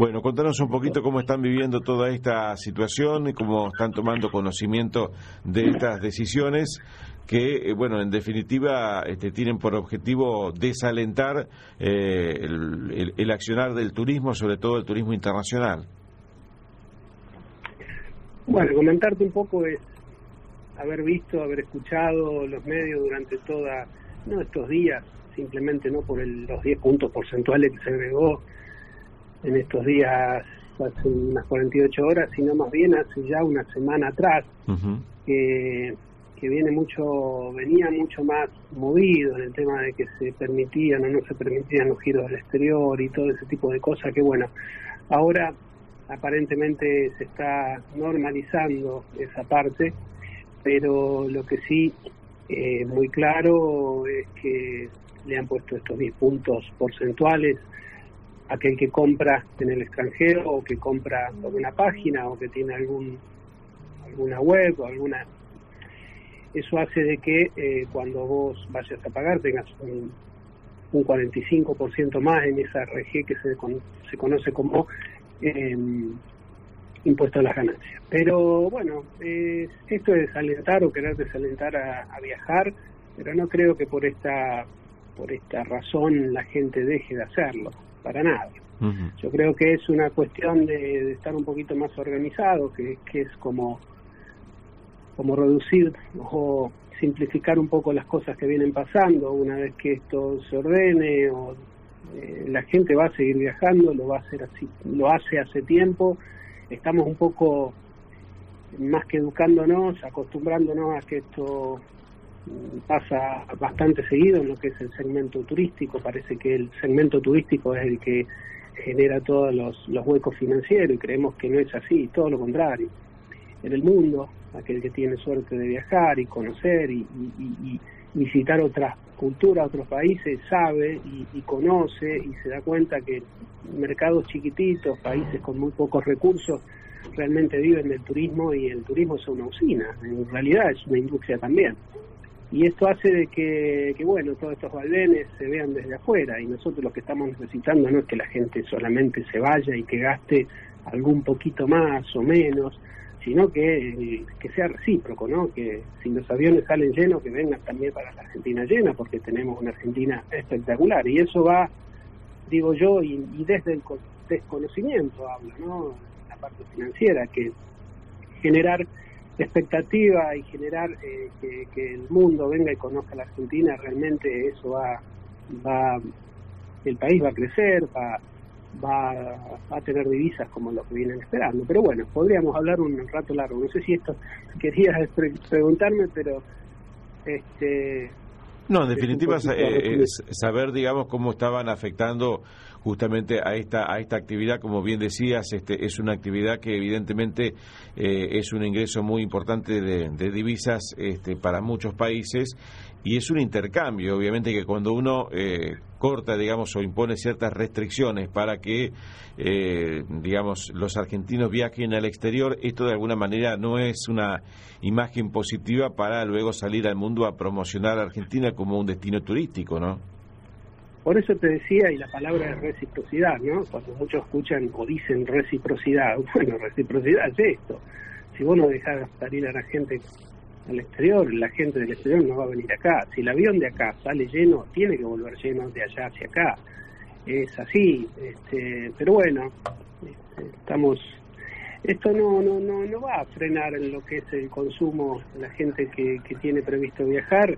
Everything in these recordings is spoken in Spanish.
Bueno, contanos un poquito cómo están viviendo toda esta situación y cómo están tomando conocimiento de estas decisiones que, eh, bueno, en definitiva este, tienen por objetivo desalentar eh, el, el, accionar del turismo, sobre todo el turismo internacional. Bueno, comentarte un poco es haber visto, haber escuchado los medios durante toda, no estos días, simplemente no por los 10 puntos porcentuales que se agregó en estos días hace unas 48 horas, sino más bien hace ya una semana atrás, que, que viene mucho, venía mucho más movido en el tema de que se permitían o no se permitían los giros del exterior y todo ese tipo de cosas, que bueno, ahora aparentemente se está normalizando esa parte, pero lo que sí eh, muy claro es que le han puesto estos 10 puntos porcentuales aquel que compra en el extranjero o que compra por una página o que tiene algún alguna web o alguna eso hace de que eh, cuando vos vayas a pagar tengas un, un 45% más en esa RG que se, se conoce como eh, impuesto a las ganancias. Pero bueno, esto es desalentar o querer desalentar a, a viajar, pero no creo que por esta por esta razón la gente deje de hacerlo para nada. Yo creo que es una cuestión de, estar un poquito más organizado, que, que, es como, como reducir o simplificar un poco las cosas que vienen pasando. Una vez que esto se ordene, o, eh, la gente va a seguir viajando, lo va a hacer así, lo hace hace tiempo. Estamos un poco más que educándonos, acostumbrándonos a que esto pasa bastante seguido en lo que es el segmento turístico. Parece que el segmento turístico es el que genera todos los, huecos financieros y creemos que no es así, todo lo contrario. En el mundo, aquel que tiene suerte de viajar y conocer y, visitar otras culturas, otros países, sabe y, conoce y se da cuenta que mercados chiquititos, países con muy pocos recursos, realmente viven del turismo y el turismo es una usina, en realidad es una industria también y esto hace de que, bueno, todos estos baldenes se vean desde afuera y nosotros lo que estamos necesitando no es que la gente solamente se vaya y que gaste algún poquito más o menos, sino que, que sea recíproco, ¿no? Que si los aviones salen llenos, que vengan también para la Argentina llena, porque tenemos una Argentina espectacular y eso va, digo yo, y, y desde el desconocimiento hablo, ¿no? La parte financiera, que generar expectativa y generar eh, que, el mundo venga y conozca a la Argentina, realmente eso va, va el país va a crecer, va, va, a tener divisas como lo que vienen esperando. Pero bueno, podríamos hablar un rato largo. No sé si esto querías preguntarme, pero este no, en definitiva eh, es saber, digamos, cómo estaban afectando justamente a esta a esta actividad, como bien decías, este es una actividad que evidentemente eh, es un ingreso muy importante de, divisas este, para muchos países y es un intercambio, obviamente que cuando uno eh, corta, digamos, o impone ciertas restricciones para que, eh, digamos, los argentinos viajen al exterior, esto de alguna manera no es una imagen positiva para luego salir al mundo a promocionar a Argentina como un destino turístico, ¿no? Por eso te decía, y la palabra es reciprocidad, ¿no? Cuando muchos escuchan o dicen reciprocidad, bueno, reciprocidad es esto. Si vos no dejás salir a la gente al exterior, la gente del exterior no va a venir acá. Si el avión de acá sale lleno, tiene que volver lleno de allá hacia acá. Es así, este, pero bueno, este, estamos esto no, no, no, no va a frenar en lo que es el consumo. La gente que, que tiene previsto viajar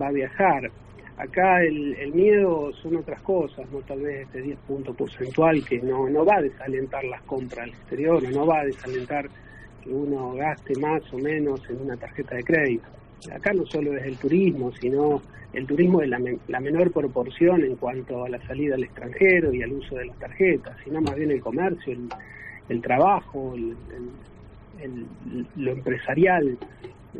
va a viajar. Acá el, el miedo son otras cosas, no tal vez este 10 puntos porcentual que no, no va a desalentar las compras al exterior, no va a desalentar que uno gaste más o menos en una tarjeta de crédito. Acá no solo es el turismo, sino el turismo es la, la menor proporción en cuanto a la salida al extranjero y al uso de las tarjetas, sino más bien el comercio, el, el trabajo, el, lo empresarial. Eh,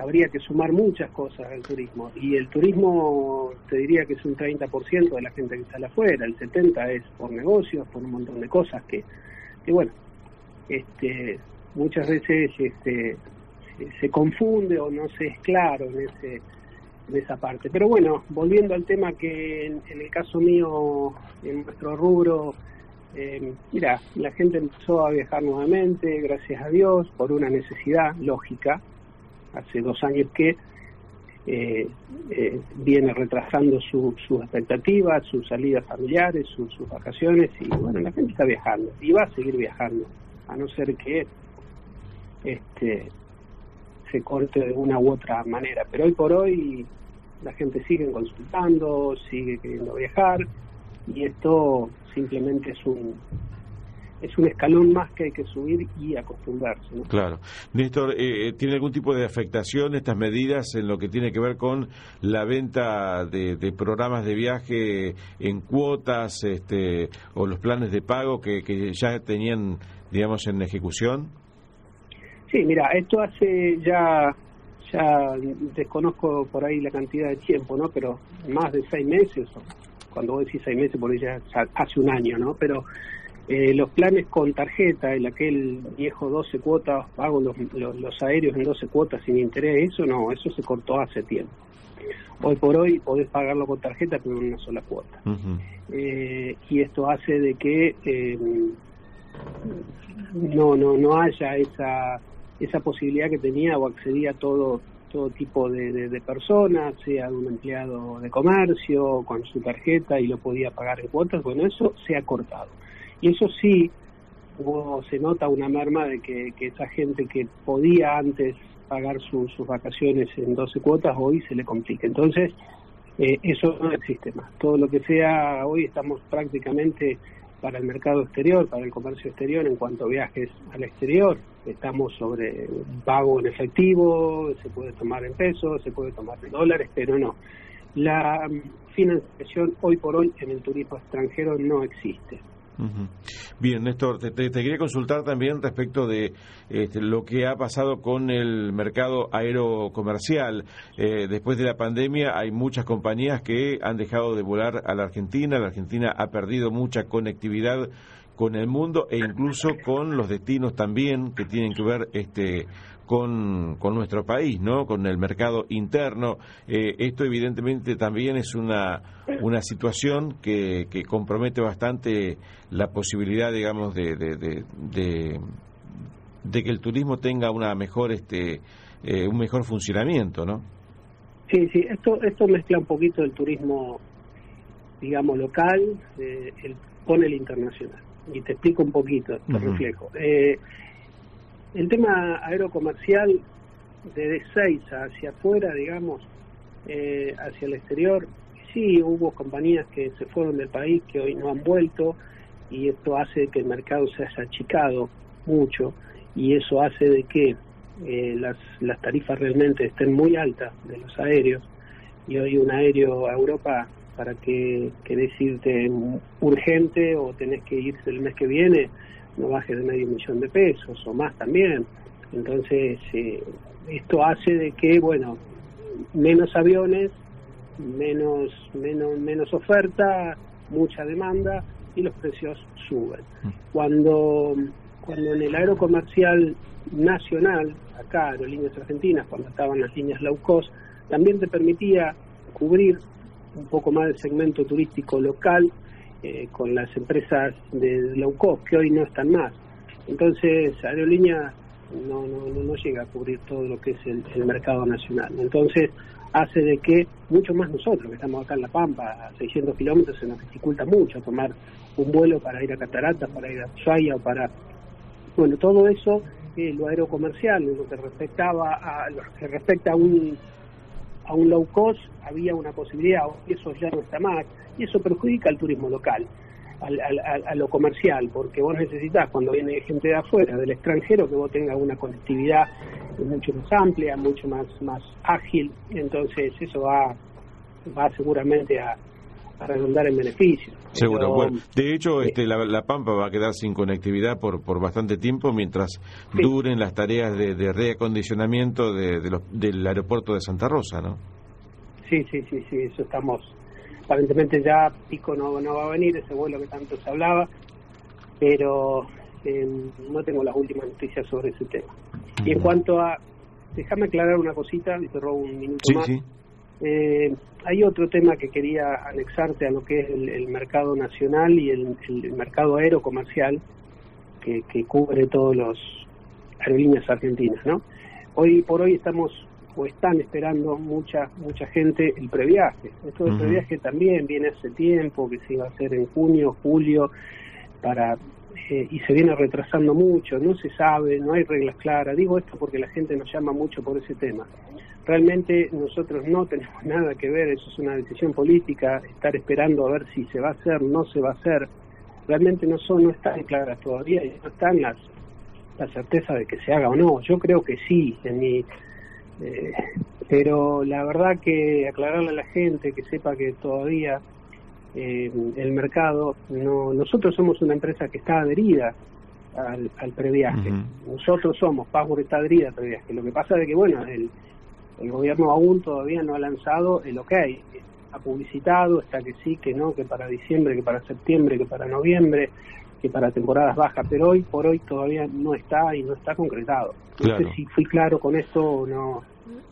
habría que sumar muchas cosas al turismo. Y el turismo, te diría que es un 30% de la gente que sale afuera, el 70% es por negocios, por un montón de cosas que, que bueno, este, muchas veces este, se, confunde o no se es claro en, ese, en esa parte. Pero bueno, volviendo al tema que en, el caso mío, en nuestro rubro, eh, mira, la gente empezó a viajar nuevamente, gracias a Dios, por una necesidad lógica, hace dos años que eh, eh, viene retrasando sus expectativas, sus salidas familiares, sus vacaciones y bueno, la gente está viajando y va a seguir viajando, a no ser que este se corte de una u otra manera. Pero hoy por hoy la gente sigue consultando, sigue queriendo viajar y esto simplemente es un es un escalón más que hay que subir y acostumbrarse. Claro. Néstor, eh, eh, ¿tiene algún tipo de afectación estas medidas en lo que tiene que ver con la venta de, programas de viaje en cuotas este, o los planes de pago que, ya tenían, digamos, en ejecución? Sí, mira, esto hace ya ya desconozco por ahí la cantidad de tiempo, ¿no? Pero más de seis meses, cuando vos decís seis meses, por ahí ya hace un año, ¿no? Pero eh, los planes con tarjeta, el aquel viejo 12 cuotas, pago los, los, aéreos en 12 cuotas sin interés, eso no, eso se cortó hace tiempo. Hoy por hoy podés pagarlo con tarjeta pero en una sola cuota. Eh, y esto hace de que eh, no, no, no haya esa, esa posibilidad que tenía o accedía todo todo tipo de, de, personas, sea un empleado de comercio con su tarjeta y lo podía pagar en cuotas, bueno, eso se ha cortado. Y eso sí, se nota una merma de que, esa gente que podía antes pagar sus vacaciones en 12 cuotas, hoy se le complica. Entonces, eh, eso no existe más. Todo lo que sea, hoy estamos prácticamente para el mercado exterior, para el comercio exterior en cuanto viajes al exterior. Estamos sobre pago en efectivo, se puede tomar en pesos, se puede tomar en dólares, pero no. La financiación hoy por hoy en el turismo extranjero no existe. Bien, Néstor, te, quería consultar también respecto de este, lo que ha pasado con el mercado aerocomercial. Eh, después de la pandemia hay muchas compañías que han dejado de volar a la Argentina. La Argentina ha perdido mucha conectividad con el mundo e incluso con los destinos también que tienen que ver este con, con nuestro país, ¿no? Con el mercado interno. Eh, esto evidentemente también es una, una situación que, que compromete bastante la posibilidad, digamos, de, de, de, que el turismo tenga una mejor, este, eh, un mejor funcionamiento, ¿no? Sí, sí, esto, esto mezcla un poquito el turismo, digamos, local eh, el, con el internacional. Y te explico un poquito, te reflejo. Eh, el tema aerocomercial de Seiza hacia afuera, digamos, eh, hacia el exterior, sí hubo compañías que se fueron del país que hoy no han vuelto y esto hace que el mercado se haya achicado mucho y eso hace de que eh, las, las tarifas realmente estén muy altas de los aéreos y hoy un aéreo a Europa para que querés irte urgente o tenés que irse el mes que viene no baje de medio millón de pesos o más también. Entonces, eh, esto hace de que, bueno, menos aviones, menos, menos, menos oferta, mucha demanda y los precios suben. Cuando, cuando en el aerocomercial nacional, acá, Aerolíneas Argentinas, cuando estaban las líneas low cost, también te permitía cubrir un poco más del segmento turístico local eh, con las empresas de low cost que hoy no están más. Entonces, Aerolínea no, no, no llega a cubrir todo lo que es el, mercado nacional. Entonces, hace de que mucho más nosotros, que estamos acá en La Pampa, a 600 kilómetros, se nos dificulta mucho tomar un vuelo para ir a Cataratas, para ir a Ushuaia o para... Bueno, todo eso, eh, lo aerocomercial, lo que respectaba a lo que respecta a un a un low cost había una posibilidad, eso ya no está más, y eso perjudica al turismo local, al, a lo comercial, porque vos necesitas cuando viene gente de afuera, del extranjero, que vos tengas una conectividad mucho más amplia, mucho más, más ágil, entonces eso va, va seguramente a redundar en beneficios. Seguro. Bueno, de hecho, este, la, Pampa va a quedar sin conectividad por, por bastante tiempo mientras duren las tareas de, de reacondicionamiento de, del aeropuerto de Santa Rosa, ¿no? Sí, sí, sí, sí, eso estamos. Aparentemente ya Pico no, no va a venir, ese vuelo que tanto se hablaba, pero eh, no tengo las últimas noticias sobre ese tema. Y en cuanto a. Déjame aclarar una cosita, y te robo un minuto más. Sí. Eh, hay otro tema que quería anexarte a lo que es el, mercado nacional y el, mercado aerocomercial que, que cubre todos los aerolíneas argentinas, ¿no? Hoy por hoy estamos o están esperando mucha mucha gente el previaje. Esto del previaje también viene hace tiempo, que se iba a hacer en junio, julio, para eh, y se viene retrasando mucho, no se sabe, no hay reglas claras. Digo esto porque la gente nos llama mucho por ese tema. Realmente nosotros no tenemos nada que ver, eso es una decisión política, estar esperando a ver si se va a hacer, no se va a hacer. Realmente no son, no están claras todavía no están las la certeza de que se haga o no. Yo creo que sí, en mi eh, pero la verdad que aclararle a la gente que sepa que todavía eh, el mercado, no nosotros somos una empresa que está adherida al, al previaje. Nosotros somos, Password está adherida al previaje. Lo que pasa es que, bueno, el, el gobierno aún todavía no ha lanzado el OK. Ha publicitado, está que sí, que no, que para diciembre, que para septiembre, que para noviembre, que para temporadas bajas, pero hoy por hoy todavía no está y no está concretado. No sé si fui claro con esto o no.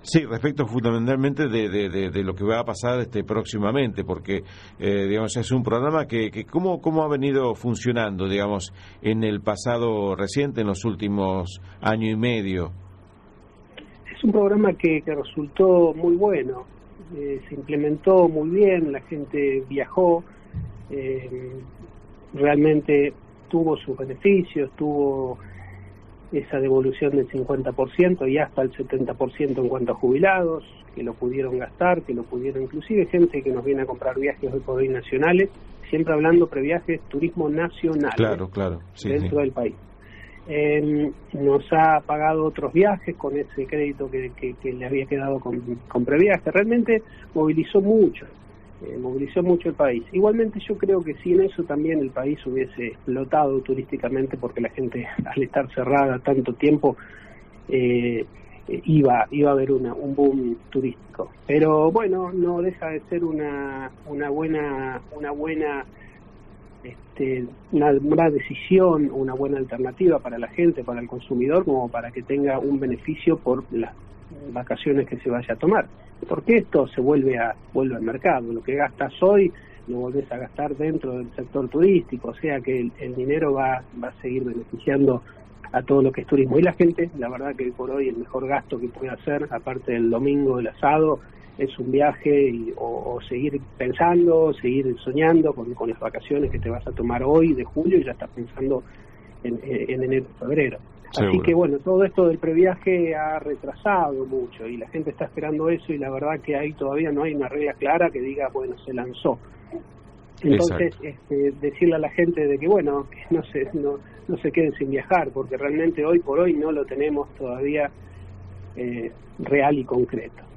Sí, respecto fundamentalmente de, de, lo que va a pasar este próximamente, porque eh, digamos es un programa que, que cómo, cómo ha venido funcionando, digamos, en el pasado reciente, en los últimos año y medio. Es un programa que, que resultó muy bueno, eh, se implementó muy bien, la gente viajó, eh, realmente tuvo sus beneficios, tuvo esa devolución del 50% y hasta el 70% en cuanto a jubilados, que lo pudieron gastar, que lo pudieron, inclusive gente que nos viene a comprar viajes hoy por hoy nacionales, siempre hablando previajes, turismo nacional claro, claro, dentro del país. Eh, nos ha pagado otros viajes con ese crédito que, que, le había quedado con, con previaje. Realmente movilizó mucho eh, movilizó mucho el país. Igualmente yo creo que sin eso también el país hubiese explotado turísticamente porque la gente al estar cerrada tanto tiempo eh, iba iba a haber una, un boom turístico. Pero bueno, no deja de ser una una buena una buena este, una, una decisión, una buena alternativa para la gente, para el consumidor, como para que tenga un beneficio por las vacaciones que se vaya a tomar. Porque esto se vuelve a vuelve al mercado. Lo que gastas hoy lo volvés a gastar dentro del sector turístico, o sea que el, dinero va, va a seguir beneficiando a todo lo que es turismo. Y la gente, la verdad que por hoy el mejor gasto que puede hacer, aparte del domingo del asado, es un viaje y, o, seguir pensando, seguir soñando con, con las vacaciones que te vas a tomar hoy de julio y ya estás pensando en, en enero, febrero. Así que bueno, todo esto del previaje ha retrasado mucho y la gente está esperando eso y la verdad que ahí todavía no hay una regla clara que diga, bueno, se lanzó. Entonces, este, decirle a la gente de que, bueno, que no se, no, no se queden sin viajar, porque realmente hoy por hoy no lo tenemos todavía eh, real y concreto.